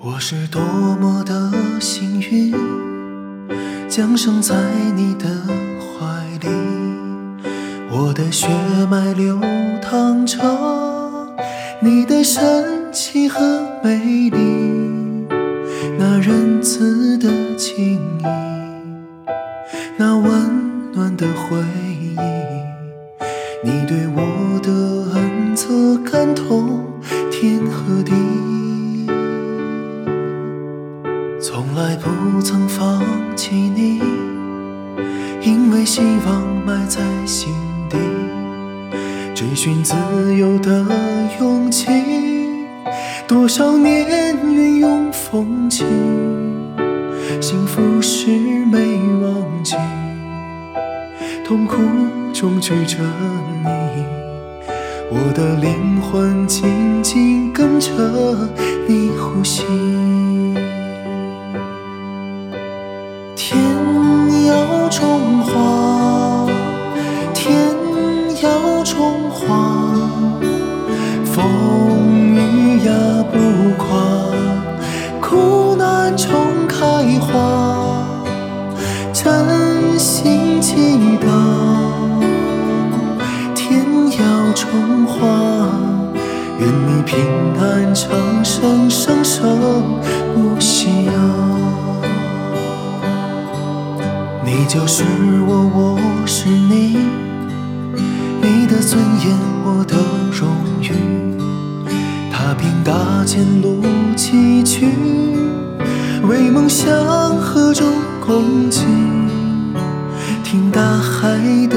我是多么的幸运，降生在你的怀里，我的血脉流淌着你的神奇和美丽，那仁慈的情谊，那温暖的回忆，你对我的恩泽感动天和地。从来不曾放弃你，因为希望埋在心底，追寻自由的勇气，多少年云涌风起，幸福是没忘记，痛苦中举着你，我的灵魂紧紧跟着你呼吸。要种花，风雨呀不垮，苦难重开花，真心祈祷。天要种花，愿你平安长生，生生不息啊。你就是我，我是你，尊严，我的荣誉。踏平大千路崎岖，为梦想何种共济？听大海的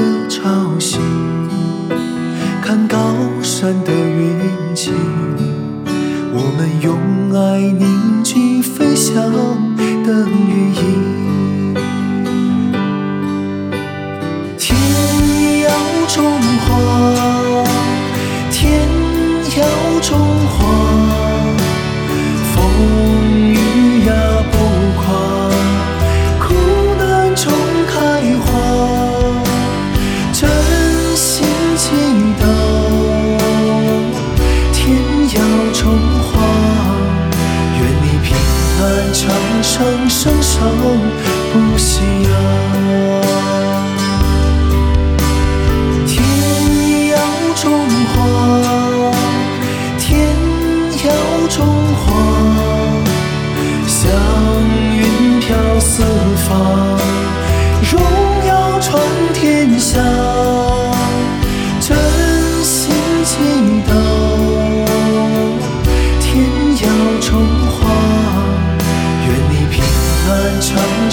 长生，生生不息啊。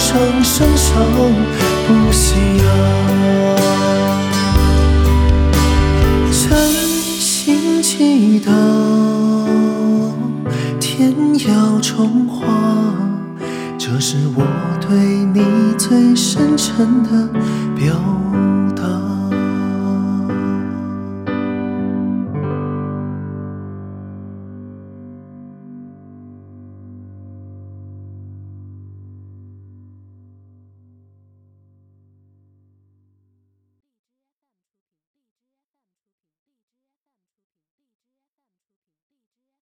生，生生不息啊。真心祈祷，天耀中华，这是我对你最深沉的表